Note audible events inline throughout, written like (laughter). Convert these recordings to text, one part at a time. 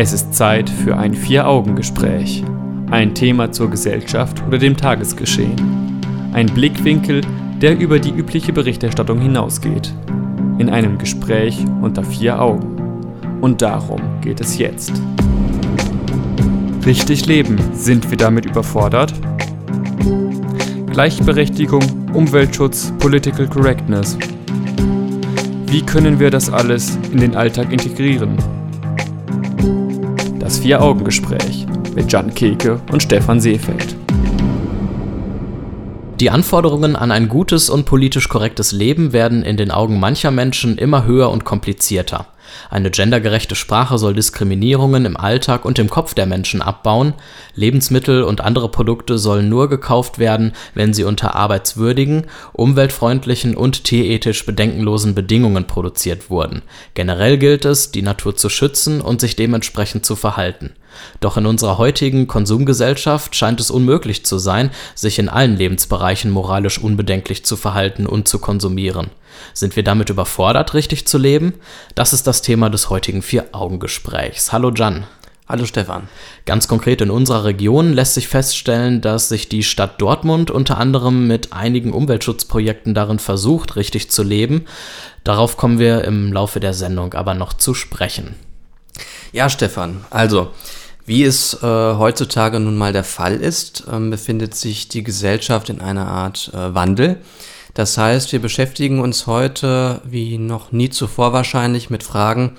Es ist Zeit für ein Vier-Augen-Gespräch. Ein Thema zur Gesellschaft oder dem Tagesgeschehen. Ein Blickwinkel, der über die übliche Berichterstattung hinausgeht. In einem Gespräch unter vier Augen. Und darum geht es jetzt. Richtig leben, sind wir damit überfordert? Gleichberechtigung, Umweltschutz, Political Correctness. Wie können wir das alles in den Alltag integrieren? Das Vier-Augen-Gespräch mit Jan Keke und Stefan Seefeld. Die Anforderungen an ein gutes und politisch korrektes Leben werden in den Augen mancher Menschen immer höher und komplizierter. Eine gendergerechte Sprache soll Diskriminierungen im Alltag und im Kopf der Menschen abbauen. Lebensmittel und andere Produkte sollen nur gekauft werden, wenn sie unter arbeitswürdigen, umweltfreundlichen und tierethisch bedenkenlosen Bedingungen produziert wurden. Generell gilt es, die Natur zu schützen und sich dementsprechend zu verhalten. Doch in unserer heutigen Konsumgesellschaft scheint es unmöglich zu sein, sich in allen Lebensbereichen moralisch unbedenklich zu verhalten und zu konsumieren. Sind wir damit überfordert, richtig zu leben? Das ist das Thema des heutigen Vier-Augen-Gesprächs. Hallo Jan. Hallo Stefan. Ganz konkret in unserer Region lässt sich feststellen, dass sich die Stadt Dortmund unter anderem mit einigen Umweltschutzprojekten darin versucht, richtig zu leben. Darauf kommen wir im Laufe der Sendung aber noch zu sprechen. Ja, Stefan, also wie es äh, heutzutage nun mal der Fall ist, äh, befindet sich die Gesellschaft in einer Art äh, Wandel. Das heißt, wir beschäftigen uns heute wie noch nie zuvor wahrscheinlich mit Fragen,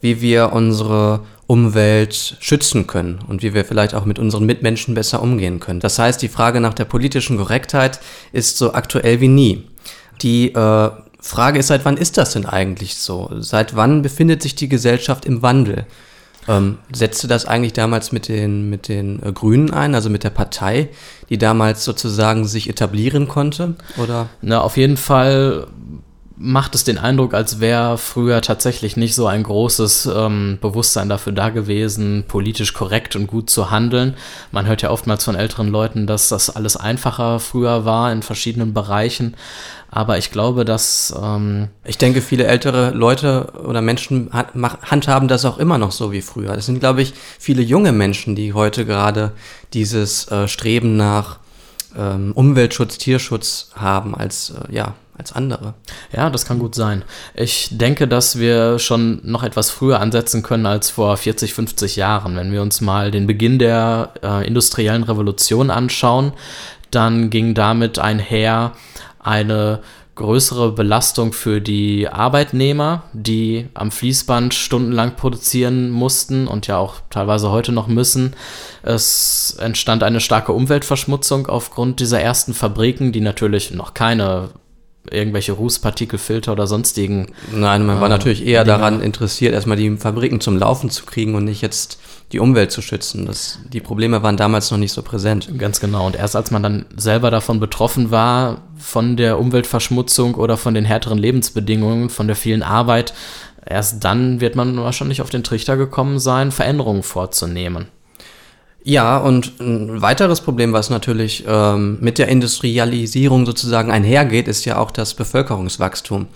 wie wir unsere Umwelt schützen können und wie wir vielleicht auch mit unseren Mitmenschen besser umgehen können. Das heißt, die Frage nach der politischen Korrektheit ist so aktuell wie nie. Die äh, Frage ist, seit wann ist das denn eigentlich so? Seit wann befindet sich die Gesellschaft im Wandel? Ähm, setzte das eigentlich damals mit den, mit den äh, Grünen ein, also mit der Partei, die damals sozusagen sich etablieren konnte? Oder? Na, auf jeden Fall macht es den Eindruck, als wäre früher tatsächlich nicht so ein großes ähm, Bewusstsein dafür da gewesen, politisch korrekt und gut zu handeln. Man hört ja oftmals von älteren Leuten, dass das alles einfacher früher war in verschiedenen Bereichen. Aber ich glaube, dass. Ähm ich denke, viele ältere Leute oder Menschen handhaben das auch immer noch so wie früher. Es sind, glaube ich, viele junge Menschen, die heute gerade dieses äh, Streben nach ähm, Umweltschutz, Tierschutz haben als, äh, ja, als andere. Ja, das kann gut sein. Ich denke, dass wir schon noch etwas früher ansetzen können als vor 40, 50 Jahren. Wenn wir uns mal den Beginn der äh, industriellen Revolution anschauen, dann ging damit einher eine größere Belastung für die Arbeitnehmer, die am Fließband stundenlang produzieren mussten und ja auch teilweise heute noch müssen. Es entstand eine starke Umweltverschmutzung aufgrund dieser ersten Fabriken, die natürlich noch keine irgendwelche Rußpartikelfilter oder sonstigen. Nein, man war äh, natürlich eher Dinge. daran interessiert, erstmal die Fabriken zum Laufen zu kriegen und nicht jetzt die Umwelt zu schützen. Das, die Probleme waren damals noch nicht so präsent. Ganz genau. Und erst als man dann selber davon betroffen war, von der Umweltverschmutzung oder von den härteren Lebensbedingungen, von der vielen Arbeit, erst dann wird man wahrscheinlich auf den Trichter gekommen sein, Veränderungen vorzunehmen. Ja, und ein weiteres Problem, was natürlich ähm, mit der Industrialisierung sozusagen einhergeht, ist ja auch das Bevölkerungswachstum.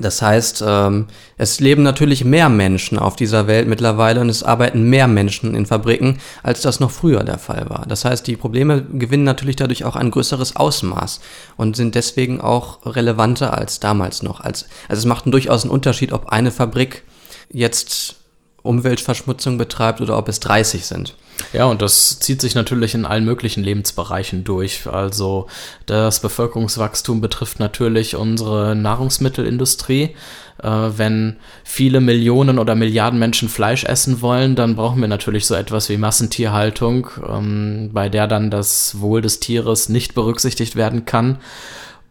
Das heißt, ähm, es leben natürlich mehr Menschen auf dieser Welt mittlerweile und es arbeiten mehr Menschen in Fabriken, als das noch früher der Fall war. Das heißt, die Probleme gewinnen natürlich dadurch auch ein größeres Ausmaß und sind deswegen auch relevanter als damals noch. Als, also es macht durchaus einen Unterschied, ob eine Fabrik jetzt Umweltverschmutzung betreibt oder ob es 30 sind. Ja, und das zieht sich natürlich in allen möglichen Lebensbereichen durch. Also das Bevölkerungswachstum betrifft natürlich unsere Nahrungsmittelindustrie. Äh, wenn viele Millionen oder Milliarden Menschen Fleisch essen wollen, dann brauchen wir natürlich so etwas wie Massentierhaltung, ähm, bei der dann das Wohl des Tieres nicht berücksichtigt werden kann.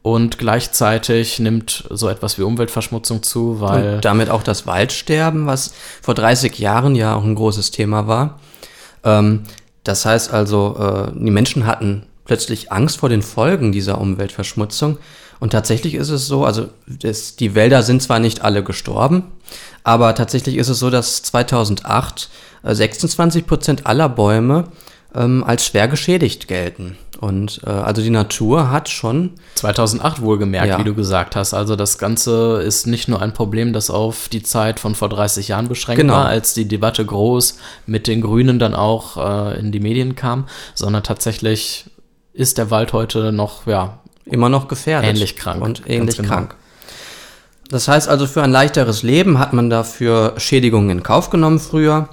Und gleichzeitig nimmt so etwas wie Umweltverschmutzung zu, weil. Und damit auch das Waldsterben, was vor 30 Jahren ja auch ein großes Thema war. Ähm, das heißt also, äh, die Menschen hatten plötzlich Angst vor den Folgen dieser Umweltverschmutzung. Und tatsächlich ist es so, also das, die Wälder sind zwar nicht alle gestorben, aber tatsächlich ist es so, dass 2008 äh, 26 Prozent aller Bäume ähm, als schwer geschädigt gelten. Und äh, also die Natur hat schon. 2008 wohlgemerkt, ja. wie du gesagt hast. Also das Ganze ist nicht nur ein Problem, das auf die Zeit von vor 30 Jahren beschränkt genau. war, als die Debatte groß mit den Grünen dann auch äh, in die Medien kam, sondern tatsächlich ist der Wald heute noch, ja. Immer noch gefährdet. Ähnlich krank. Und ähnlich genau. krank. Das heißt also, für ein leichteres Leben hat man dafür Schädigungen in Kauf genommen früher.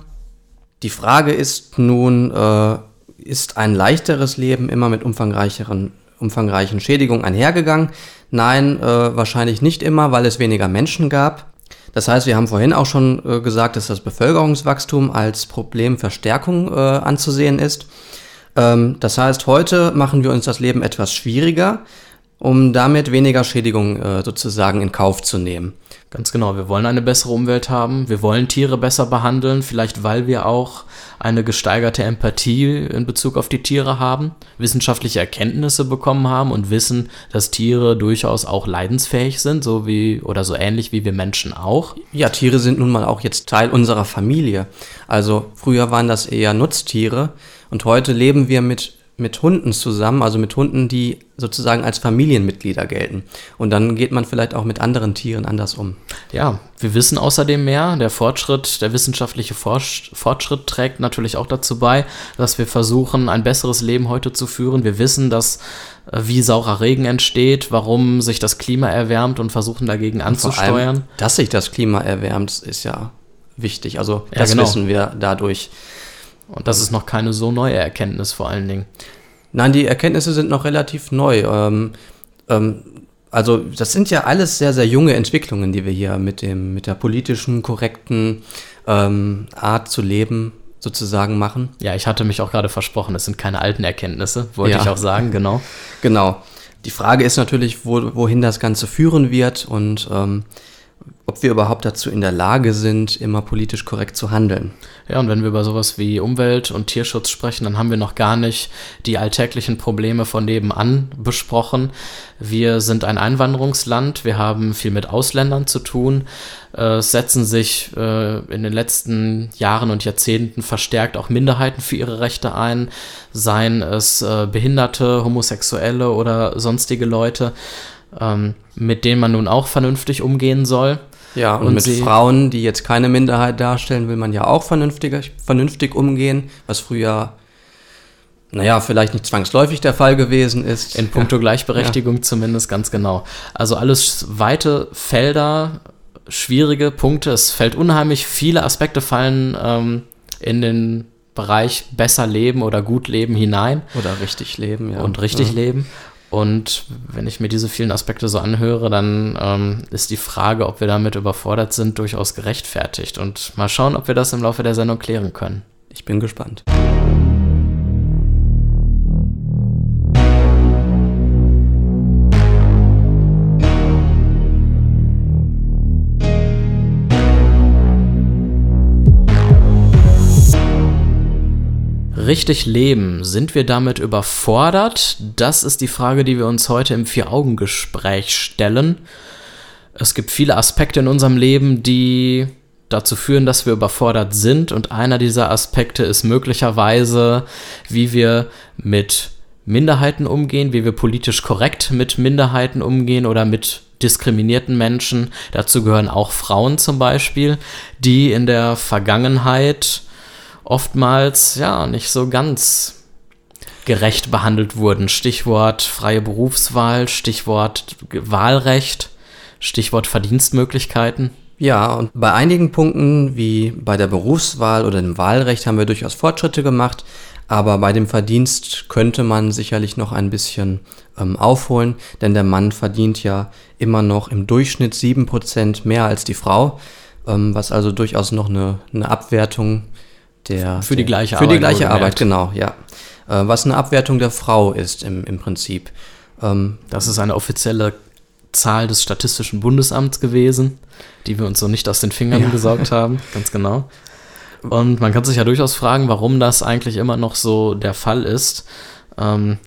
Die Frage ist nun, äh, ist ein leichteres Leben immer mit umfangreicheren, umfangreichen Schädigungen einhergegangen? Nein, äh, wahrscheinlich nicht immer, weil es weniger Menschen gab. Das heißt, wir haben vorhin auch schon äh, gesagt, dass das Bevölkerungswachstum als Problemverstärkung äh, anzusehen ist. Ähm, das heißt, heute machen wir uns das Leben etwas schwieriger, um damit weniger Schädigungen äh, sozusagen in Kauf zu nehmen. Ganz genau, wir wollen eine bessere Umwelt haben, wir wollen Tiere besser behandeln, vielleicht weil wir auch eine gesteigerte Empathie in Bezug auf die Tiere haben, wissenschaftliche Erkenntnisse bekommen haben und wissen, dass Tiere durchaus auch leidensfähig sind, so wie oder so ähnlich wie wir Menschen auch. Ja, Tiere sind nun mal auch jetzt Teil unserer Familie. Also früher waren das eher Nutztiere und heute leben wir mit mit Hunden zusammen, also mit Hunden, die sozusagen als Familienmitglieder gelten. Und dann geht man vielleicht auch mit anderen Tieren anders um. Ja, wir wissen außerdem mehr. Der Fortschritt, der wissenschaftliche Fortschritt trägt natürlich auch dazu bei, dass wir versuchen, ein besseres Leben heute zu führen. Wir wissen, dass äh, wie saurer Regen entsteht, warum sich das Klima erwärmt und versuchen dagegen anzusteuern. Allem, dass sich das Klima erwärmt, ist ja wichtig. Also das ja, genau. wissen wir dadurch. Und das ist noch keine so neue Erkenntnis vor allen Dingen. Nein, die Erkenntnisse sind noch relativ neu. Ähm, ähm, also das sind ja alles sehr, sehr junge Entwicklungen, die wir hier mit, dem, mit der politischen, korrekten ähm, Art zu leben sozusagen machen. Ja, ich hatte mich auch gerade versprochen, es sind keine alten Erkenntnisse, wollte ja. ich auch sagen, genau. (laughs) Genau. Die Frage ist natürlich, wo, wohin das Ganze führen wird und ähm, ob wir überhaupt dazu in der Lage sind, immer politisch korrekt zu handeln. Ja, und wenn wir über sowas wie Umwelt und Tierschutz sprechen, dann haben wir noch gar nicht die alltäglichen Probleme von nebenan besprochen. Wir sind ein Einwanderungsland, wir haben viel mit Ausländern zu tun. Es setzen sich äh, in den letzten Jahren und Jahrzehnten verstärkt auch Minderheiten für ihre Rechte ein, seien es äh, Behinderte, Homosexuelle oder sonstige Leute ähm, mit denen man nun auch vernünftig umgehen soll. Ja, und, und mit Frauen, die jetzt keine Minderheit darstellen, will man ja auch vernünftig, vernünftig umgehen, was früher, naja, vielleicht nicht zwangsläufig der Fall gewesen ist. In puncto ja. Gleichberechtigung ja. zumindest, ganz genau. Also alles weite Felder, schwierige Punkte. Es fällt unheimlich, viele Aspekte fallen ähm, in den Bereich besser leben oder gut leben hinein. Oder richtig leben, ja. Und richtig ja. leben. Und wenn ich mir diese vielen Aspekte so anhöre, dann ähm, ist die Frage, ob wir damit überfordert sind, durchaus gerechtfertigt. Und mal schauen, ob wir das im Laufe der Sendung klären können. Ich bin gespannt. Richtig leben? Sind wir damit überfordert? Das ist die Frage, die wir uns heute im Vier-Augen-Gespräch stellen. Es gibt viele Aspekte in unserem Leben, die dazu führen, dass wir überfordert sind. Und einer dieser Aspekte ist möglicherweise, wie wir mit Minderheiten umgehen, wie wir politisch korrekt mit Minderheiten umgehen oder mit diskriminierten Menschen. Dazu gehören auch Frauen zum Beispiel, die in der Vergangenheit oftmals ja nicht so ganz gerecht behandelt wurden. Stichwort freie Berufswahl, Stichwort Wahlrecht, Stichwort Verdienstmöglichkeiten. Ja, und bei einigen Punkten, wie bei der Berufswahl oder dem Wahlrecht, haben wir durchaus Fortschritte gemacht. Aber bei dem Verdienst könnte man sicherlich noch ein bisschen ähm, aufholen, denn der Mann verdient ja immer noch im Durchschnitt 7% mehr als die Frau, ähm, was also durchaus noch eine, eine Abwertung der, für die gleiche für Arbeit. Für die gleiche Arbeit, genau, ja. Äh, was eine Abwertung der Frau ist im, im Prinzip. Ähm, das ist eine offizielle Zahl des Statistischen Bundesamts gewesen, die wir uns so nicht aus den Fingern ja. gesaugt haben, (laughs) ganz genau. Und man kann sich ja durchaus fragen, warum das eigentlich immer noch so der Fall ist. Ähm,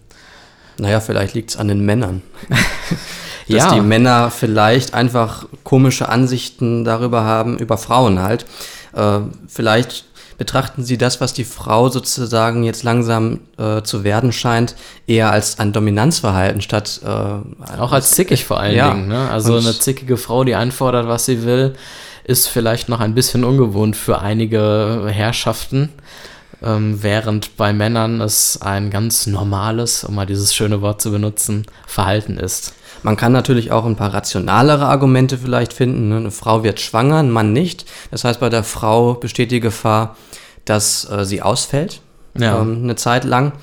naja, vielleicht liegt es an den Männern. (laughs) Dass ja. die Männer vielleicht einfach komische Ansichten darüber haben, über Frauen halt. Äh, vielleicht betrachten Sie das, was die Frau sozusagen jetzt langsam äh, zu werden scheint, eher als ein Dominanzverhalten statt äh, auch als zickig vor allen ja. Dingen. Ne? Also Und eine zickige Frau, die einfordert, was sie will, ist vielleicht noch ein bisschen ungewohnt für einige Herrschaften. Ähm, während bei Männern es ein ganz normales, um mal dieses schöne Wort zu benutzen, Verhalten ist. Man kann natürlich auch ein paar rationalere Argumente vielleicht finden. Ne? Eine Frau wird schwanger, ein Mann nicht. Das heißt, bei der Frau besteht die Gefahr, dass äh, sie ausfällt ja. ähm, eine Zeit lang.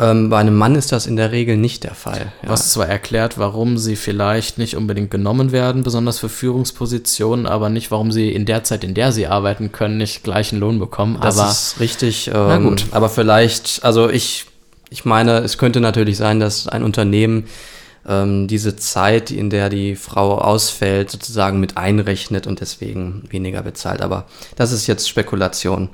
Ähm, bei einem Mann ist das in der Regel nicht der Fall. Ja. Was zwar erklärt, warum sie vielleicht nicht unbedingt genommen werden, besonders für Führungspositionen, aber nicht, warum sie in der Zeit, in der sie arbeiten können, nicht gleichen Lohn bekommen. Das aber, ist richtig. Ähm, na gut. Aber vielleicht, also ich, ich meine, es könnte natürlich sein, dass ein Unternehmen ähm, diese Zeit, in der die Frau ausfällt, sozusagen mit einrechnet und deswegen weniger bezahlt. Aber das ist jetzt Spekulation.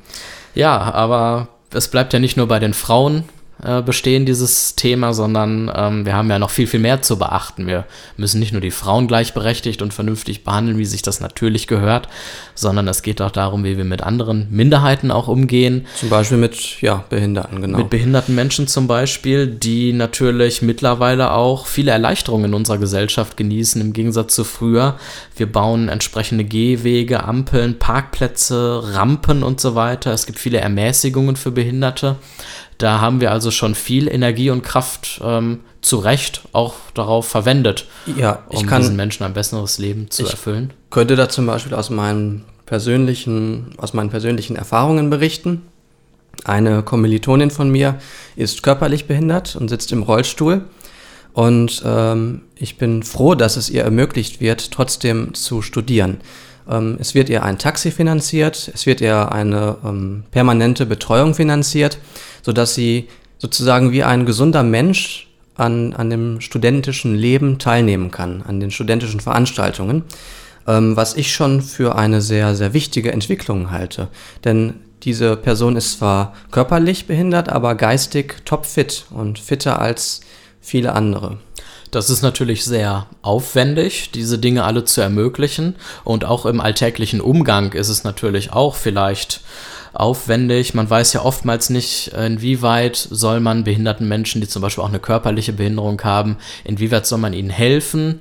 Ja, aber es bleibt ja nicht nur bei den Frauen äh, bestehen, dieses Thema, sondern ähm, wir haben ja noch viel, viel mehr zu beachten. Wir müssen nicht nur die Frauen gleichberechtigt und vernünftig behandeln, wie sich das natürlich gehört, sondern es geht auch darum, wie wir mit anderen Minderheiten auch umgehen. Zum Beispiel mit ja, Behinderten, genau. Mit behinderten Menschen zum Beispiel, die natürlich mittlerweile auch viele Erleichterungen in unserer Gesellschaft genießen, im Gegensatz zu früher. Wir bauen entsprechende Gehwege, Ampeln, Parkplätze, Rampen und so weiter. Es gibt viele Ermäßigungen für Behinderte. Da haben wir also schon viel Energie und Kraft ähm, zu Recht auch darauf verwendet, ja, um kann, diesen Menschen ein besseres Leben zu erfüllen. Könnte da zum Beispiel aus meinen persönlichen, aus meinen persönlichen Erfahrungen berichten. Eine Kommilitonin von mir ist körperlich behindert und sitzt im Rollstuhl. Und ähm, ich bin froh, dass es ihr ermöglicht wird, trotzdem zu studieren. Ähm, es wird ihr ein Taxi finanziert, es wird ihr eine ähm, permanente Betreuung finanziert sodass sie sozusagen wie ein gesunder Mensch an, an dem studentischen Leben teilnehmen kann, an den studentischen Veranstaltungen, ähm, was ich schon für eine sehr, sehr wichtige Entwicklung halte. Denn diese Person ist zwar körperlich behindert, aber geistig topfit und fitter als viele andere. Das ist natürlich sehr aufwendig, diese Dinge alle zu ermöglichen. Und auch im alltäglichen Umgang ist es natürlich auch vielleicht aufwendig. Man weiß ja oftmals nicht, inwieweit soll man behinderten Menschen, die zum Beispiel auch eine körperliche Behinderung haben, inwieweit soll man ihnen helfen.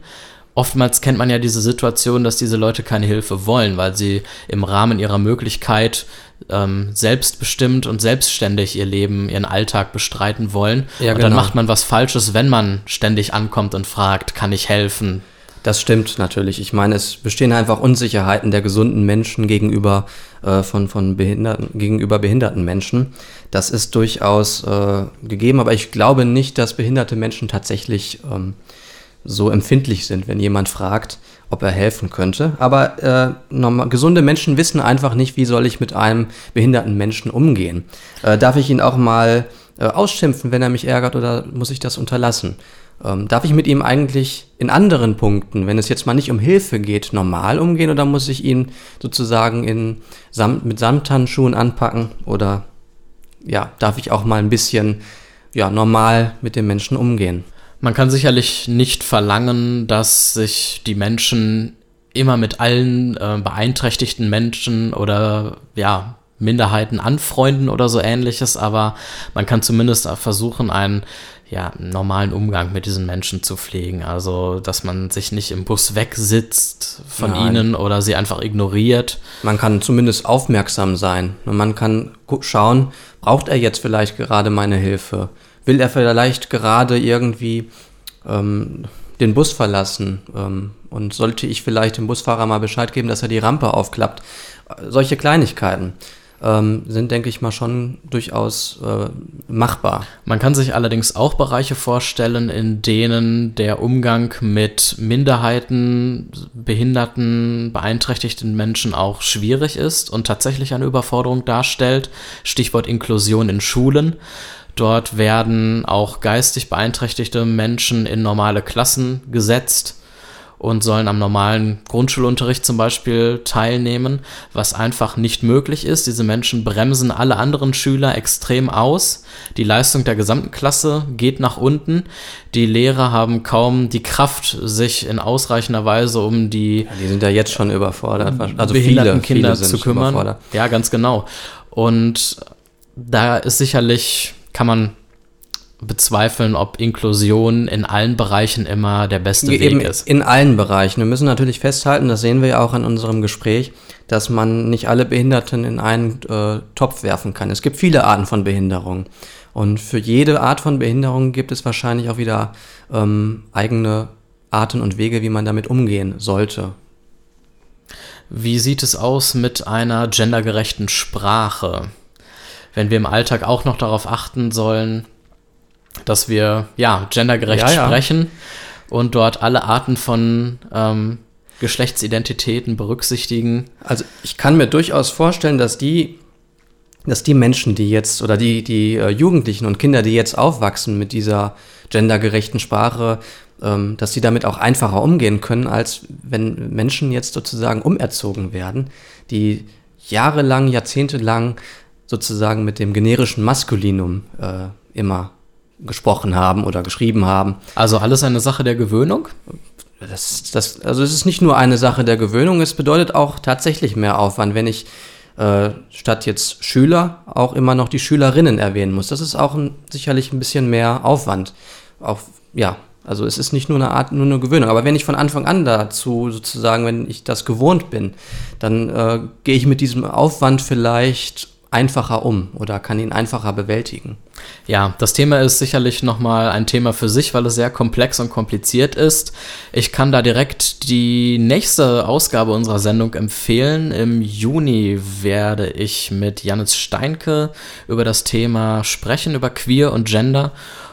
Oftmals kennt man ja diese Situation, dass diese Leute keine Hilfe wollen, weil sie im Rahmen ihrer Möglichkeit ähm, selbstbestimmt und selbstständig ihr Leben, ihren Alltag bestreiten wollen. Ja, und dann genau. macht man was Falsches, wenn man ständig ankommt und fragt, kann ich helfen? Das stimmt natürlich. Ich meine, es bestehen einfach Unsicherheiten der gesunden Menschen gegenüber äh, von, von behinderten, gegenüber behinderten Menschen. Das ist durchaus äh, gegeben, aber ich glaube nicht, dass behinderte Menschen tatsächlich ähm, so empfindlich sind, wenn jemand fragt, ob er helfen könnte. Aber äh, normal, gesunde Menschen wissen einfach nicht, wie soll ich mit einem behinderten Menschen umgehen. Äh, darf ich ihn auch mal äh, ausschimpfen, wenn er mich ärgert, oder muss ich das unterlassen? Ähm, darf ich mit ihm eigentlich in anderen Punkten, wenn es jetzt mal nicht um Hilfe geht, normal umgehen oder muss ich ihn sozusagen in Samt, mit Samthandschuhen anpacken oder ja, darf ich auch mal ein bisschen ja, normal mit dem Menschen umgehen? Man kann sicherlich nicht verlangen, dass sich die Menschen immer mit allen äh, beeinträchtigten Menschen oder ja, Minderheiten anfreunden oder so ähnliches, aber man kann zumindest versuchen, einen ja, normalen Umgang mit diesen Menschen zu pflegen. Also, dass man sich nicht im Bus wegsitzt von Nein. ihnen oder sie einfach ignoriert. Man kann zumindest aufmerksam sein. Und man kann schauen, braucht er jetzt vielleicht gerade meine Hilfe? Will er vielleicht gerade irgendwie ähm, den Bus verlassen? Ähm, und sollte ich vielleicht dem Busfahrer mal Bescheid geben, dass er die Rampe aufklappt? Solche Kleinigkeiten ähm, sind, denke ich mal, schon durchaus äh, machbar. Man kann sich allerdings auch Bereiche vorstellen, in denen der Umgang mit Minderheiten, behinderten, beeinträchtigten Menschen auch schwierig ist und tatsächlich eine Überforderung darstellt. Stichwort Inklusion in Schulen. Dort werden auch geistig beeinträchtigte Menschen in normale Klassen gesetzt und sollen am normalen Grundschulunterricht zum Beispiel teilnehmen, was einfach nicht möglich ist. Diese Menschen bremsen alle anderen Schüler extrem aus. Die Leistung der gesamten Klasse geht nach unten. Die Lehrer haben kaum die Kraft, sich in ausreichender Weise um die. Ja, die sind ja jetzt schon überfordert. Also behinderten viele, Kinder viele zu kümmern. Ja, ganz genau. Und da ist sicherlich, kann man bezweifeln, ob Inklusion in allen Bereichen immer der beste Eben Weg ist. In allen Bereichen. Wir müssen natürlich festhalten, das sehen wir ja auch in unserem Gespräch, dass man nicht alle Behinderten in einen äh, Topf werfen kann. Es gibt viele Arten von Behinderung. Und für jede Art von Behinderung gibt es wahrscheinlich auch wieder ähm, eigene Arten und Wege, wie man damit umgehen sollte. Wie sieht es aus mit einer gendergerechten Sprache? Wenn wir im Alltag auch noch darauf achten sollen, dass wir ja gendergerecht Ja, ja. sprechen und dort alle Arten von ähm, Geschlechtsidentitäten berücksichtigen. Also ich kann mir durchaus vorstellen, dass die, dass die Menschen, die jetzt oder die, die äh, Jugendlichen und Kinder, die jetzt aufwachsen mit dieser gendergerechten Sprache, ähm, dass sie damit auch einfacher umgehen können, als wenn Menschen jetzt sozusagen umerzogen werden, die jahrelang, jahrzehntelang sozusagen mit dem generischen Maskulinum äh, immer gesprochen haben oder geschrieben haben. Also alles eine Sache der Gewöhnung? Das, das, also es ist nicht nur eine Sache der Gewöhnung, es bedeutet auch tatsächlich mehr Aufwand, wenn ich äh, statt jetzt Schüler auch immer noch die Schülerinnen erwähnen muss. Das ist auch ein, sicherlich ein bisschen mehr Aufwand. Auch, ja, also es ist nicht nur eine Art, nur eine Gewöhnung. Aber wenn ich von Anfang an dazu sozusagen, wenn ich das gewohnt bin, dann äh, gehe ich mit diesem Aufwand vielleicht einfacher um oder kann ihn einfacher bewältigen. Ja, das Thema ist sicherlich nochmal ein Thema für sich, weil es sehr komplex und kompliziert ist. Ich kann da direkt die nächste Ausgabe unserer Sendung empfehlen. Im Juni werde ich mit Janis Steinke über das Thema sprechen, über Queer und Gender.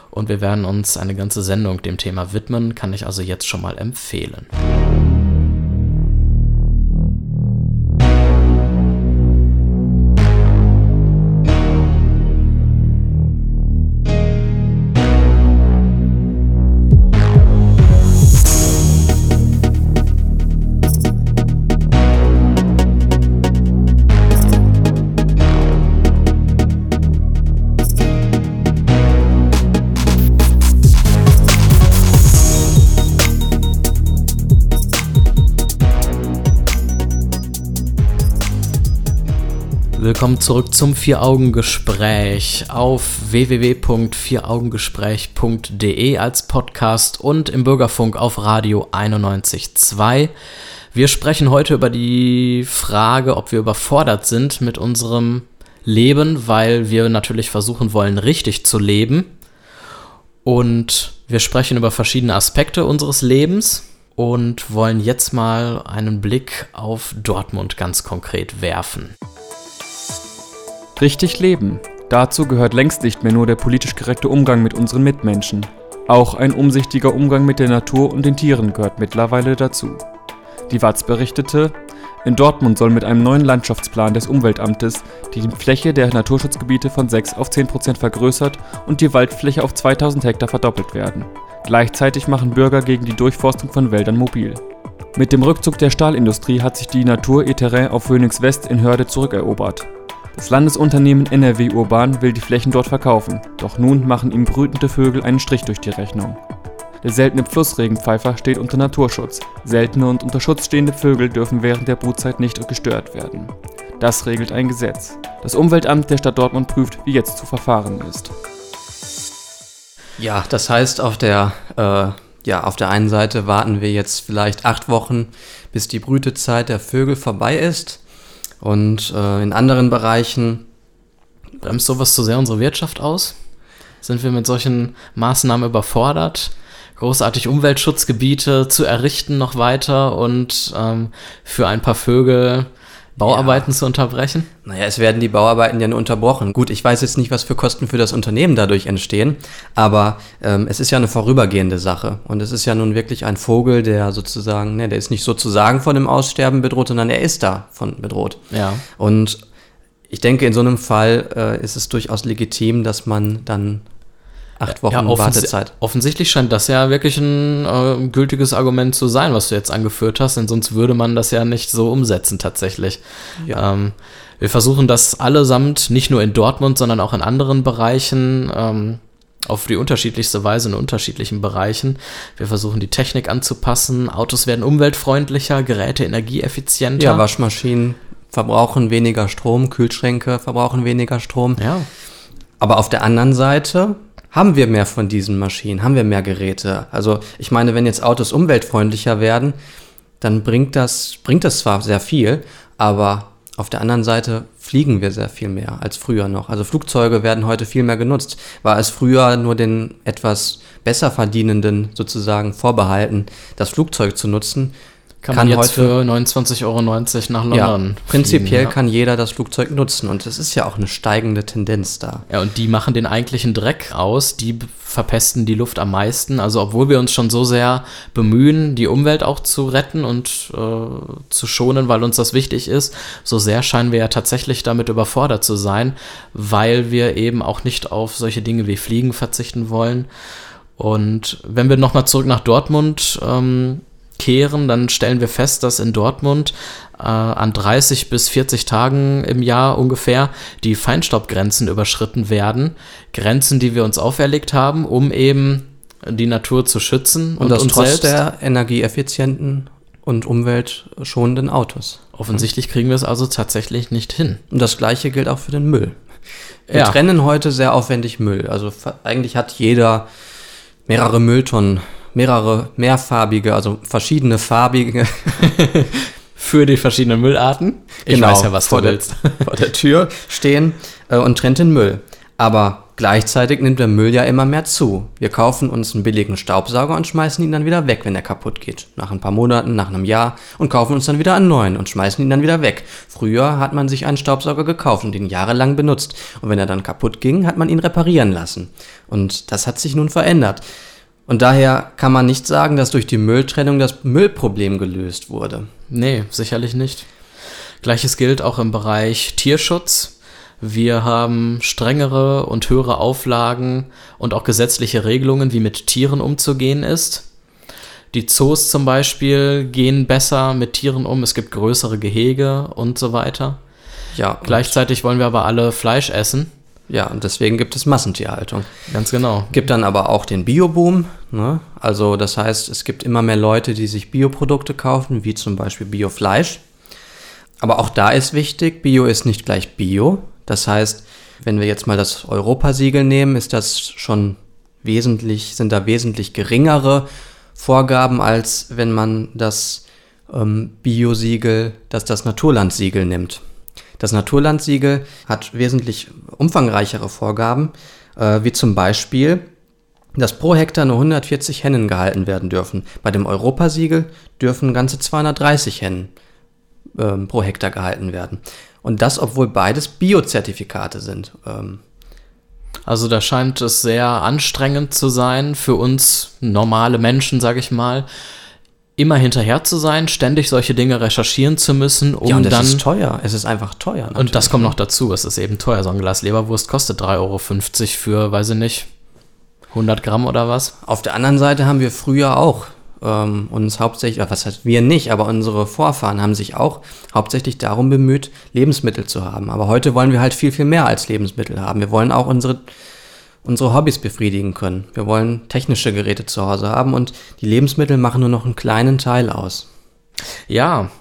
Und wir werden uns eine ganze Sendung dem Thema widmen, kann ich also jetzt schon mal empfehlen. Willkommen zurück zum Vier-Augen-Gespräch auf www.vieraugengespräch.de als Podcast und im Bürgerfunk auf Radio 91.2. Wir sprechen heute über die Frage, ob wir überfordert sind mit unserem Leben, weil wir natürlich versuchen wollen, richtig zu leben. Und wir sprechen über verschiedene Aspekte unseres Lebens und wollen jetzt mal einen Blick auf Dortmund ganz konkret werfen. Richtig leben. Dazu gehört längst nicht mehr nur der politisch korrekte Umgang mit unseren Mitmenschen. Auch ein umsichtiger Umgang mit der Natur und den Tieren gehört mittlerweile dazu. Die Watz berichtete, in Dortmund soll mit einem neuen Landschaftsplan des Umweltamtes die Fläche der Naturschutzgebiete von 6 auf 10 Prozent vergrößert und die Waldfläche auf 2000 Hektar verdoppelt werden. Gleichzeitig machen Bürger gegen die Durchforstung von Wäldern mobil. Mit dem Rückzug der Stahlindustrie hat sich die Natur et Terrain auf Phoenix West in Hörde zurückerobert. Das Landesunternehmen NRW Urban will die Flächen dort verkaufen, doch nun machen ihm brütende Vögel einen Strich durch die Rechnung. Der seltene Flussregenpfeifer steht unter Naturschutz. Seltene und unter Schutz stehende Vögel dürfen während der Brutzeit nicht gestört werden. Das regelt ein Gesetz. Das Umweltamt der Stadt Dortmund prüft, wie jetzt zu verfahren ist. Ja, das heißt, auf der, äh, ja, auf der einen Seite warten wir jetzt vielleicht acht Wochen, bis die Brütezeit der Vögel vorbei ist. Und äh, in anderen Bereichen Bremst sowas zu sehr unsere Wirtschaft aus? Sind wir mit solchen Maßnahmen überfordert? Großartig Umweltschutzgebiete zu errichten noch weiter und ähm, für ein paar Vögel Bauarbeiten zu unterbrechen? Naja, es werden die Bauarbeiten ja nur unterbrochen. Gut, ich weiß jetzt nicht, was für Kosten für das Unternehmen dadurch entstehen, aber ähm, es ist ja eine vorübergehende Sache. Und es ist ja nun wirklich ein Vogel, der sozusagen, ne, der ist nicht sozusagen von dem Aussterben bedroht, sondern er ist davon bedroht. Ja. Und ich denke, in so einem Fall äh, ist es durchaus legitim, dass man dann acht Wochen Ja, offensi Wartezeit. offensichtlich scheint das ja wirklich ein äh, gültiges Argument zu sein, was du jetzt angeführt hast, denn sonst würde man das ja nicht so umsetzen tatsächlich. Ja. Ähm, wir versuchen das allesamt, nicht nur in Dortmund, sondern auch in anderen Bereichen, ähm, auf die unterschiedlichste Weise in unterschiedlichen Bereichen. Wir versuchen die Technik anzupassen, Autos werden umweltfreundlicher, Geräte energieeffizienter. Ja, Waschmaschinen verbrauchen weniger Strom, Kühlschränke verbrauchen weniger Strom. Ja. Aber auf der anderen Seite haben wir mehr von diesen Maschinen, haben wir mehr Geräte. Also ich meine, wenn jetzt Autos umweltfreundlicher werden, dann bringt das, bringt das zwar sehr viel, aber auf der anderen Seite fliegen wir sehr viel mehr als früher noch. Also Flugzeuge werden heute viel mehr genutzt. War es früher nur den etwas besser verdienenden sozusagen vorbehalten, das Flugzeug zu nutzen, kann, kann man jetzt heute, für 29,90 Euro nach London. Ja, prinzipiell fliegen, ja. kann jeder das Flugzeug nutzen und es ist ja auch eine steigende Tendenz da. Ja, und die machen den eigentlichen Dreck aus, die verpesten die Luft am meisten. Also obwohl wir uns schon so sehr bemühen, die Umwelt auch zu retten und äh, zu schonen, weil uns das wichtig ist, so sehr scheinen wir ja tatsächlich damit überfordert zu sein, weil wir eben auch nicht auf solche Dinge wie Fliegen verzichten wollen. Und wenn wir nochmal zurück nach Dortmund ähm, kehren, dann stellen wir fest, dass in Dortmund äh, an 30 bis 40 Tagen im Jahr ungefähr die Feinstaubgrenzen überschritten werden. Grenzen, die wir uns auferlegt haben, um eben die Natur zu schützen und, und das uns trotz selbst. der energieeffizienten und umweltschonenden Autos. Offensichtlich kriegen wir es also tatsächlich nicht hin. Und das gleiche gilt auch für den Müll. Wir ja. trennen heute sehr aufwendig Müll. Also eigentlich hat jeder mehrere Mülltonnen mehrere mehrfarbige, also verschiedene farbige (laughs) für die verschiedenen Müllarten. Ich genau, weiß ja, was vor du willst. Der, (laughs) vor der Tür stehen äh, und trennt den Müll. Aber gleichzeitig nimmt der Müll ja immer mehr zu. Wir kaufen uns einen billigen Staubsauger und schmeißen ihn dann wieder weg, wenn er kaputt geht. Nach ein paar Monaten, nach einem Jahr und kaufen uns dann wieder einen neuen und schmeißen ihn dann wieder weg. Früher hat man sich einen Staubsauger gekauft und ihn jahrelang benutzt. Und wenn er dann kaputt ging, hat man ihn reparieren lassen. Und das hat sich nun verändert. Und daher kann man nicht sagen, dass durch die Mülltrennung das Müllproblem gelöst wurde. Nee, sicherlich nicht. Gleiches gilt auch im Bereich Tierschutz. Wir haben strengere und höhere Auflagen und auch gesetzliche Regelungen, wie mit Tieren umzugehen ist. Die Zoos zum Beispiel gehen besser mit Tieren um, es gibt größere Gehege und so weiter. Ja. Gleichzeitig wollen wir aber alle Fleisch essen. Ja, und deswegen gibt es Massentierhaltung. Ganz genau. Gibt dann aber auch den Bioboom. Ne? Also das heißt, es gibt immer mehr Leute, die sich Bioprodukte kaufen, wie zum Beispiel Biofleisch. Aber auch da ist wichtig, Bio ist nicht gleich Bio. Das heißt, wenn wir jetzt mal das Europasiegel nehmen, ist das schon wesentlich, sind da wesentlich geringere Vorgaben, als wenn man das ähm, Biosiegel, das das Naturlandsiegel nimmt. Das Naturlandsiegel hat wesentlich umfangreichere Vorgaben, äh, wie zum Beispiel, dass pro Hektar nur 140 Hennen gehalten werden dürfen. Bei dem Europasiegel dürfen ganze 230 Hennen äh, pro Hektar gehalten werden. Und das, obwohl beides Biozertifikate sind. Ähm, also da scheint es sehr anstrengend zu sein für uns normale Menschen, sage ich mal, immer hinterher zu sein, ständig solche Dinge recherchieren zu müssen, um ja, und dann. Es ist teuer. Es ist einfach teuer. Natürlich. Und das kommt noch dazu. Es ist eben teuer. So ein Glas Leberwurst kostet 3,50 Euro für, weiß ich nicht, 100 Gramm oder was. Auf der anderen Seite haben wir früher auch ähm, uns hauptsächlich, was heißt wir nicht, aber unsere Vorfahren haben sich auch hauptsächlich darum bemüht, Lebensmittel zu haben. Aber heute wollen wir halt viel, viel mehr als Lebensmittel haben. Wir wollen auch unsere unsere Hobbys befriedigen können. Wir wollen technische Geräte zu Hause haben und die Lebensmittel machen nur noch einen kleinen Teil aus. Ja,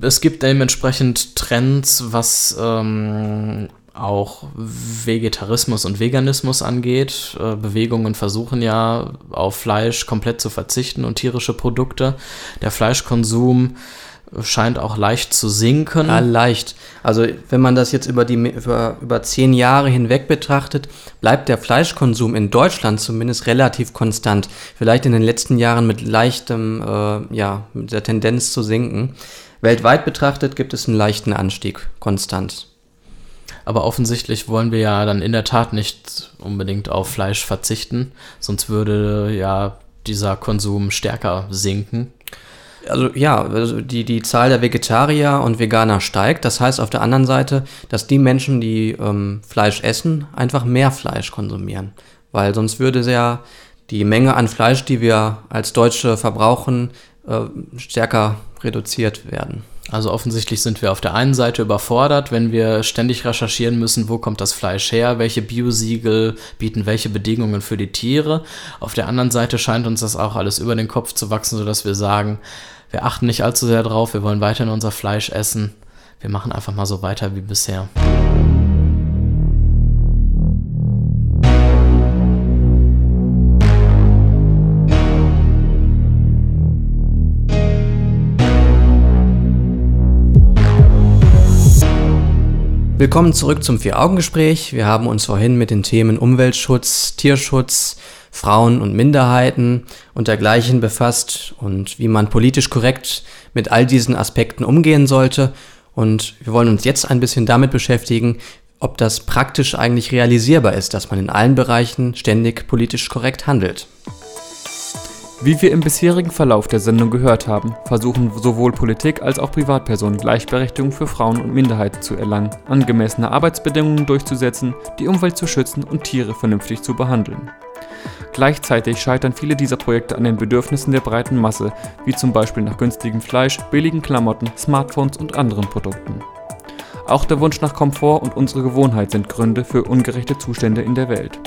es gibt dementsprechend Trends, was ähm, auch Vegetarismus und Veganismus angeht. Äh, Bewegungen versuchen ja auf Fleisch komplett zu verzichten und tierische Produkte. Der Fleischkonsum scheint auch leicht zu sinken. Ja, leicht. Also wenn man das jetzt über, die, über, über zehn Jahre hinweg betrachtet, bleibt der Fleischkonsum in Deutschland zumindest relativ konstant. Vielleicht in den letzten Jahren mit leichtem, äh, ja, mit der Tendenz zu sinken. Weltweit betrachtet gibt es einen leichten Anstieg, konstant. Aber offensichtlich wollen wir ja dann in der Tat nicht unbedingt auf Fleisch verzichten, sonst würde ja dieser Konsum stärker sinken also ja, also die, die Zahl der Vegetarier und Veganer steigt. Das heißt auf der anderen Seite, dass die Menschen, die ähm, Fleisch essen, einfach mehr Fleisch konsumieren. Weil sonst würde ja die Menge an Fleisch, die wir als Deutsche verbrauchen, äh, stärker reduziert werden. Also offensichtlich sind wir auf der einen Seite überfordert, wenn wir ständig recherchieren müssen, wo kommt das Fleisch her, welche Biosiegel bieten welche Bedingungen für die Tiere. Auf der anderen Seite scheint uns das auch alles über den Kopf zu wachsen, sodass wir sagen, wir achten nicht allzu sehr drauf, wir wollen weiterhin unser Fleisch essen. wir machen einfach mal so weiter wie bisher. Willkommen zurück zum Vier-Augen-Gespräch. Wir haben uns vorhin mit den Themen Umweltschutz, Tierschutz, Frauen und Minderheiten und dergleichen befasst und wie man politisch korrekt mit all diesen Aspekten umgehen sollte. Und wir wollen uns jetzt ein bisschen damit beschäftigen, ob das praktisch eigentlich realisierbar ist, dass man in allen Bereichen ständig politisch korrekt handelt. Wie wir im bisherigen Verlauf der Sendung gehört haben, versuchen sowohl Politik als auch Privatpersonen Gleichberechtigung für Frauen und Minderheiten zu erlangen, angemessene Arbeitsbedingungen durchzusetzen, die Umwelt zu schützen und Tiere vernünftig zu behandeln. Gleichzeitig scheitern viele dieser Projekte an den Bedürfnissen der breiten Masse, wie zum Beispiel nach günstigem Fleisch, billigen Klamotten, Smartphones und anderen Produkten. Auch der Wunsch nach Komfort und unsere Gewohnheit sind Gründe für ungerechte Zustände in der Welt.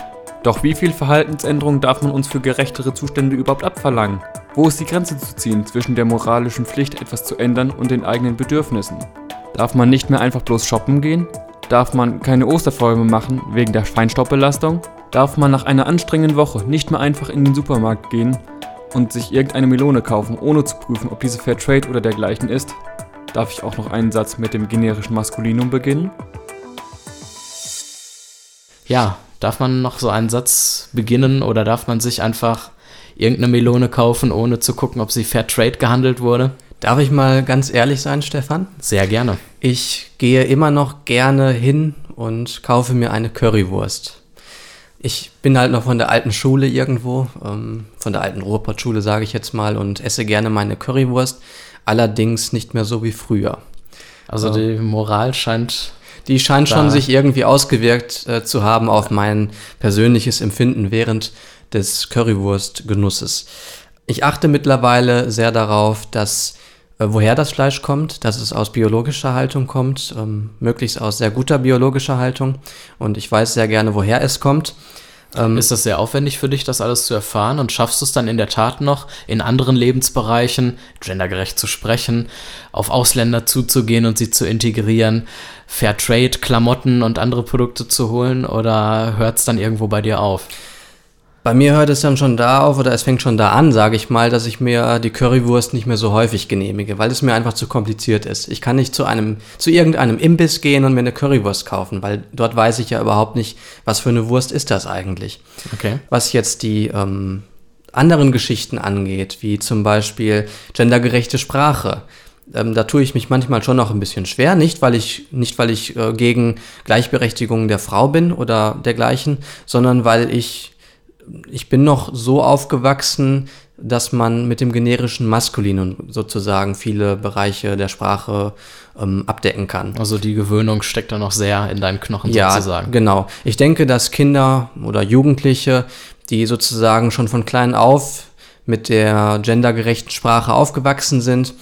Doch wie viel Verhaltensänderung darf man uns für gerechtere Zustände überhaupt abverlangen? Wo ist die Grenze zu ziehen zwischen der moralischen Pflicht, etwas zu ändern und den eigenen Bedürfnissen? Darf man nicht mehr einfach bloß shoppen gehen? Darf man keine Osterfeuer machen wegen der Feinstaubbelastung? Darf man nach einer anstrengenden Woche nicht mehr einfach in den Supermarkt gehen und sich irgendeine Melone kaufen, ohne zu prüfen, ob diese Fairtrade oder dergleichen ist? Darf ich auch noch einen Satz mit dem generischen Maskulinum beginnen? Ja, Darf man noch so einen Satz beginnen oder darf man sich einfach irgendeine Melone kaufen, ohne zu gucken, ob sie Fair Trade gehandelt wurde? Darf ich mal ganz ehrlich sein, Stefan? Sehr gerne. Ich gehe immer noch gerne hin und kaufe mir eine Currywurst. Ich bin halt noch von der alten Schule irgendwo, ähm, von der alten Ruhrpott-Schule sage ich jetzt mal, und esse gerne meine Currywurst, allerdings nicht mehr so wie früher. Also die Moral scheint die scheint schon sich irgendwie ausgewirkt äh, zu haben auf mein persönliches Empfinden während des Currywurst-Genusses. Ich achte mittlerweile sehr darauf, dass äh, woher das Fleisch kommt, dass es aus biologischer Haltung kommt, ähm, möglichst aus sehr guter biologischer Haltung. Und ich weiß sehr gerne, woher es kommt. Ähm, ist das sehr aufwendig für dich, das alles zu erfahren? Und schaffst du es dann in der Tat noch, in anderen Lebensbereichen gendergerecht zu sprechen, auf Ausländer zuzugehen und sie zu integrieren, Fairtrade, Klamotten und andere Produkte zu holen? Oder hört es dann irgendwo bei dir auf? Bei mir hört es dann schon da auf oder es fängt schon da an, sage ich mal, dass ich mir die Currywurst nicht mehr so häufig genehmige, weil es mir einfach zu kompliziert ist. Ich kann nicht zu einem, zu irgendeinem Imbiss gehen und mir eine Currywurst kaufen, weil dort weiß ich ja überhaupt nicht, was für eine Wurst ist das eigentlich. Okay. Was jetzt die ähm, anderen Geschichten angeht, wie zum Beispiel gendergerechte Sprache. Ähm, da tue ich mich manchmal schon noch ein bisschen schwer, nicht weil ich, nicht weil ich äh, gegen Gleichberechtigung der Frau bin oder dergleichen, sondern weil ich ich bin noch so aufgewachsen, dass man mit dem generischen Maskulinum sozusagen viele Bereiche der Sprache ähm, abdecken kann. Also die Gewöhnung steckt da noch sehr in deinen Knochen ja, sozusagen. Genau. Ich denke, dass Kinder oder Jugendliche, die sozusagen schon von klein auf mit der gendergerechten Sprache aufgewachsen sind,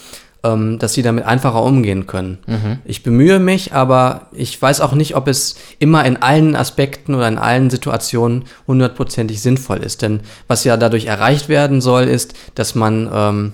ähm, dass sie damit einfacher umgehen können. Mhm. Ich bemühe mich, aber ich weiß auch nicht, ob es immer in allen Aspekten oder in allen Situationen hundertprozentig sinnvoll ist. Denn was ja dadurch erreicht werden soll, ist, dass man ähm,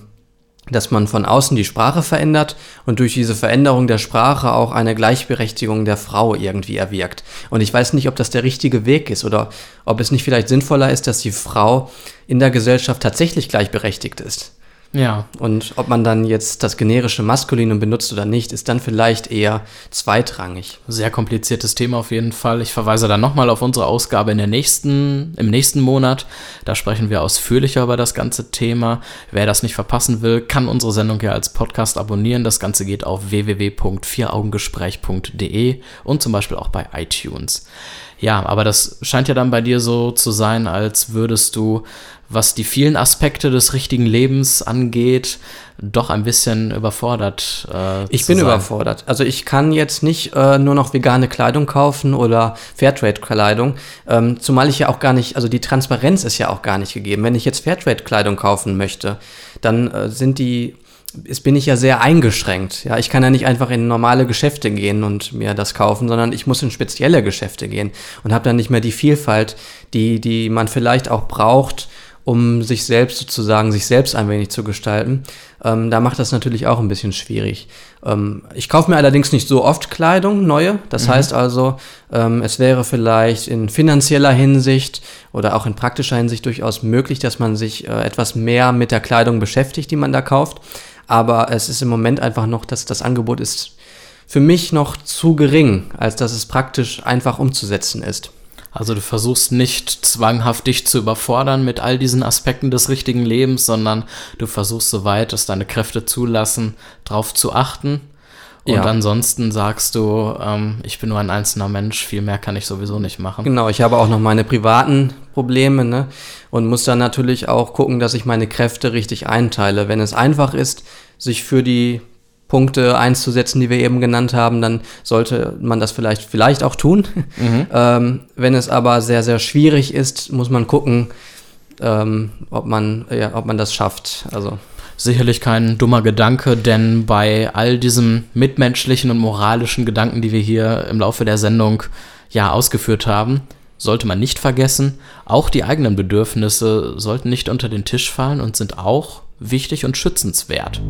dass man von außen die Sprache verändert und durch diese Veränderung der Sprache auch eine Gleichberechtigung der Frau irgendwie erwirkt. Und ich weiß nicht, ob das der richtige Weg ist oder ob es nicht vielleicht sinnvoller ist, dass die Frau in der Gesellschaft tatsächlich gleichberechtigt ist. Ja. Und ob man dann jetzt das generische Maskulinum benutzt oder nicht, ist dann vielleicht eher zweitrangig. Sehr kompliziertes Thema auf jeden Fall. Ich verweise dann nochmal auf unsere Ausgabe in der nächsten, im nächsten Monat. Da sprechen wir ausführlicher über das ganze Thema. Wer das nicht verpassen will, kann unsere Sendung ja als Podcast abonnieren. Das Ganze geht auf www.vieraugengespräch.de und zum Beispiel auch bei iTunes. Ja, aber das scheint ja dann bei dir so zu sein, als würdest du was die vielen Aspekte des richtigen Lebens angeht, doch ein bisschen überfordert. Äh, ich bin sein. überfordert. Also ich kann jetzt nicht äh, nur noch vegane Kleidung kaufen oder Fairtrade-Kleidung, ähm, zumal ich ja auch gar nicht, also die Transparenz ist ja auch gar nicht gegeben. Wenn ich jetzt Fairtrade-Kleidung kaufen möchte, dann äh, sind die ist, bin ich ja sehr eingeschränkt. Ja, ich kann ja nicht einfach in normale Geschäfte gehen und mir das kaufen, sondern ich muss in spezielle Geschäfte gehen und habe dann nicht mehr die Vielfalt, die, die man vielleicht auch braucht, um sich selbst sozusagen, sich selbst ein wenig zu gestalten. Ähm, da macht das natürlich auch ein bisschen schwierig. Ähm, ich kaufe mir allerdings nicht so oft Kleidung, neue. Das mhm. heißt also, ähm, es wäre vielleicht in finanzieller Hinsicht oder auch in praktischer Hinsicht durchaus möglich, dass man sich äh, etwas mehr mit der Kleidung beschäftigt, die man da kauft. Aber es ist im Moment einfach noch, dass das Angebot ist für mich noch zu gering, als dass es praktisch einfach umzusetzen ist. Also du versuchst nicht zwanghaft dich zu überfordern mit all diesen Aspekten des richtigen Lebens, sondern du versuchst soweit es deine Kräfte zulassen, darauf zu achten. Und ja. ansonsten sagst du, ähm, ich bin nur ein einzelner Mensch, viel mehr kann ich sowieso nicht machen. Genau, ich habe auch noch meine privaten Probleme ne? und muss dann natürlich auch gucken, dass ich meine Kräfte richtig einteile. Wenn es einfach ist, sich für die Punkte einzusetzen, die wir eben genannt haben, dann sollte man das vielleicht, vielleicht auch tun. Mhm. (laughs) ähm, wenn es aber sehr, sehr schwierig ist, muss man gucken, ähm, ob, man, ja, ob man das schafft. Also. Sicherlich kein dummer Gedanke, denn bei all diesem mitmenschlichen und moralischen Gedanken, die wir hier im Laufe der Sendung ja ausgeführt haben, sollte man nicht vergessen, auch die eigenen Bedürfnisse sollten nicht unter den Tisch fallen und sind auch wichtig und schützenswert.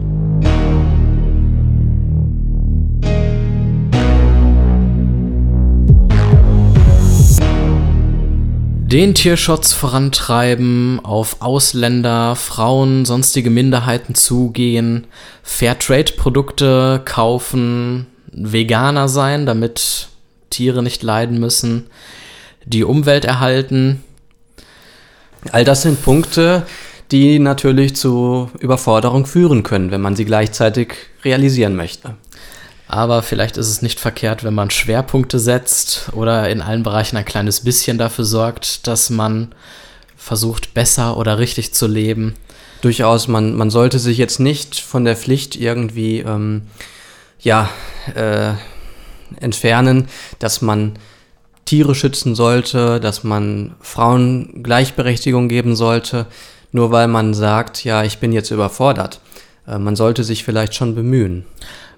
Den Tierschutz vorantreiben, auf Ausländer, Frauen, sonstige Minderheiten zugehen, Fairtrade-Produkte kaufen, Veganer sein, damit Tiere nicht leiden müssen, die Umwelt erhalten. All das sind Punkte, die natürlich zu Überforderung führen können, wenn man sie gleichzeitig realisieren möchte. Aber vielleicht ist es nicht verkehrt, wenn man Schwerpunkte setzt oder in allen Bereichen ein kleines bisschen dafür sorgt, dass man versucht, besser oder richtig zu leben. Durchaus, man, man sollte sich jetzt nicht von der Pflicht irgendwie ähm, ja, äh, entfernen, dass man Tiere schützen sollte, dass man Frauen Gleichberechtigung geben sollte, nur weil man sagt, ja, ich bin jetzt überfordert. Äh, man sollte sich vielleicht schon bemühen.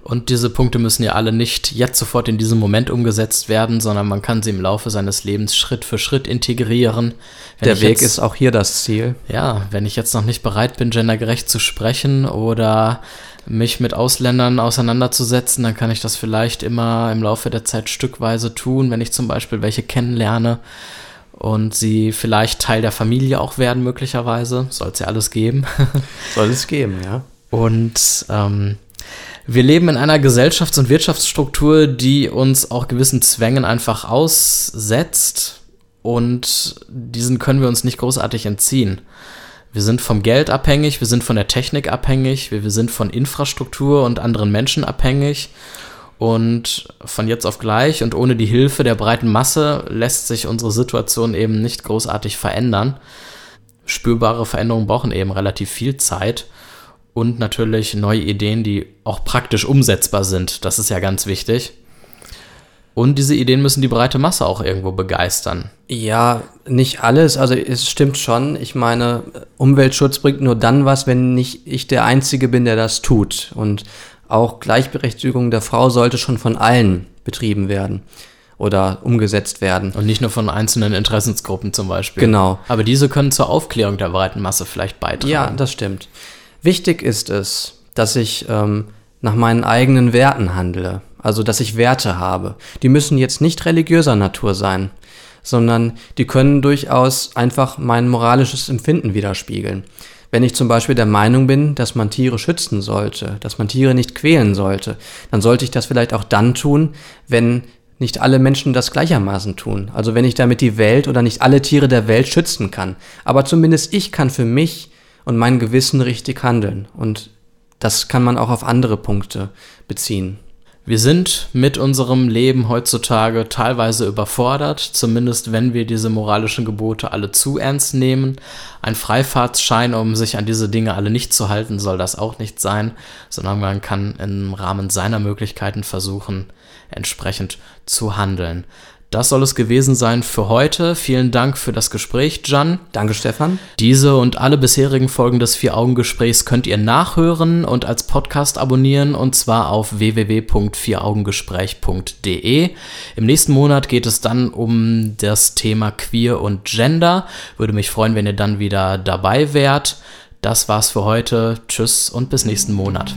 Und diese Punkte müssen ja alle nicht jetzt sofort in diesem Moment umgesetzt werden, sondern man kann sie im Laufe seines Lebens Schritt für Schritt integrieren. Wenn Der Weg jetzt, ist auch hier das Ziel. Ja, wenn ich jetzt noch nicht bereit bin, gendergerecht zu sprechen oder mich mit Ausländern auseinanderzusetzen, dann kann ich das vielleicht immer im Laufe der Zeit stückweise tun, wenn ich zum Beispiel welche kennenlerne und sie vielleicht Teil der Familie auch werden, möglicherweise. Soll es ja alles geben. (laughs) Soll es geben, ja. Und ähm, wir leben in einer Gesellschafts- und Wirtschaftsstruktur, die uns auch gewissen Zwängen einfach aussetzt und diesen können wir uns nicht großartig entziehen. Wir sind vom Geld abhängig, wir sind von der Technik abhängig, wir, wir sind von Infrastruktur und anderen Menschen abhängig und von jetzt auf gleich und ohne die Hilfe der breiten Masse lässt sich unsere Situation eben nicht großartig verändern. Spürbare Veränderungen brauchen eben relativ viel Zeit und natürlich neue Ideen, die auch praktisch umsetzbar sind. Das ist ja ganz wichtig. Und diese Ideen müssen die breite Masse auch irgendwo begeistern. Ja, nicht alles. Also es stimmt schon. Ich meine, Umweltschutz bringt nur dann was, wenn nicht ich der Einzige bin, der das tut. Und auch Gleichberechtigung der Frau sollte schon von allen betrieben werden oder umgesetzt werden. Und nicht nur von einzelnen Interessensgruppen zum Beispiel. Genau. Aber diese können zur Aufklärung der breiten Masse vielleicht beitragen. Ja, das stimmt. Wichtig ist es, dass ich ähm, nach meinen eigenen Werten handle, also dass ich Werte habe. Die müssen jetzt nicht religiöser Natur sein, sondern die können durchaus einfach mein moralisches Empfinden widerspiegeln. Wenn ich zum Beispiel der Meinung bin, dass man Tiere schützen sollte, dass man Tiere nicht quälen sollte, dann sollte ich das vielleicht auch dann tun, wenn nicht alle Menschen das gleichermaßen tun. Also wenn ich damit die Welt oder nicht alle Tiere der Welt schützen kann. Aber zumindest ich kann für mich und mein Gewissen richtig handeln. Und das kann man auch auf andere Punkte beziehen. Wir sind mit unserem Leben heutzutage teilweise überfordert, zumindest wenn wir diese moralischen Gebote alle zu ernst nehmen. Ein Freifahrtsschein, um sich an diese Dinge alle nicht zu halten, soll das auch nicht sein, sondern man kann im Rahmen seiner Möglichkeiten versuchen, entsprechend zu handeln. Das soll es gewesen sein für heute. Vielen Dank für das Gespräch, Jan. Danke, Stefan. Diese und alle bisherigen Folgen des Vier-Augen-Gesprächs könnt ihr nachhören und als Podcast abonnieren und zwar auf www.vieraugengespräch.de. Im nächsten Monat geht es dann um das Thema Queer und Gender. Würde mich freuen, wenn ihr dann wieder dabei wärt. Das war's für heute. Tschüss und bis nächsten Monat.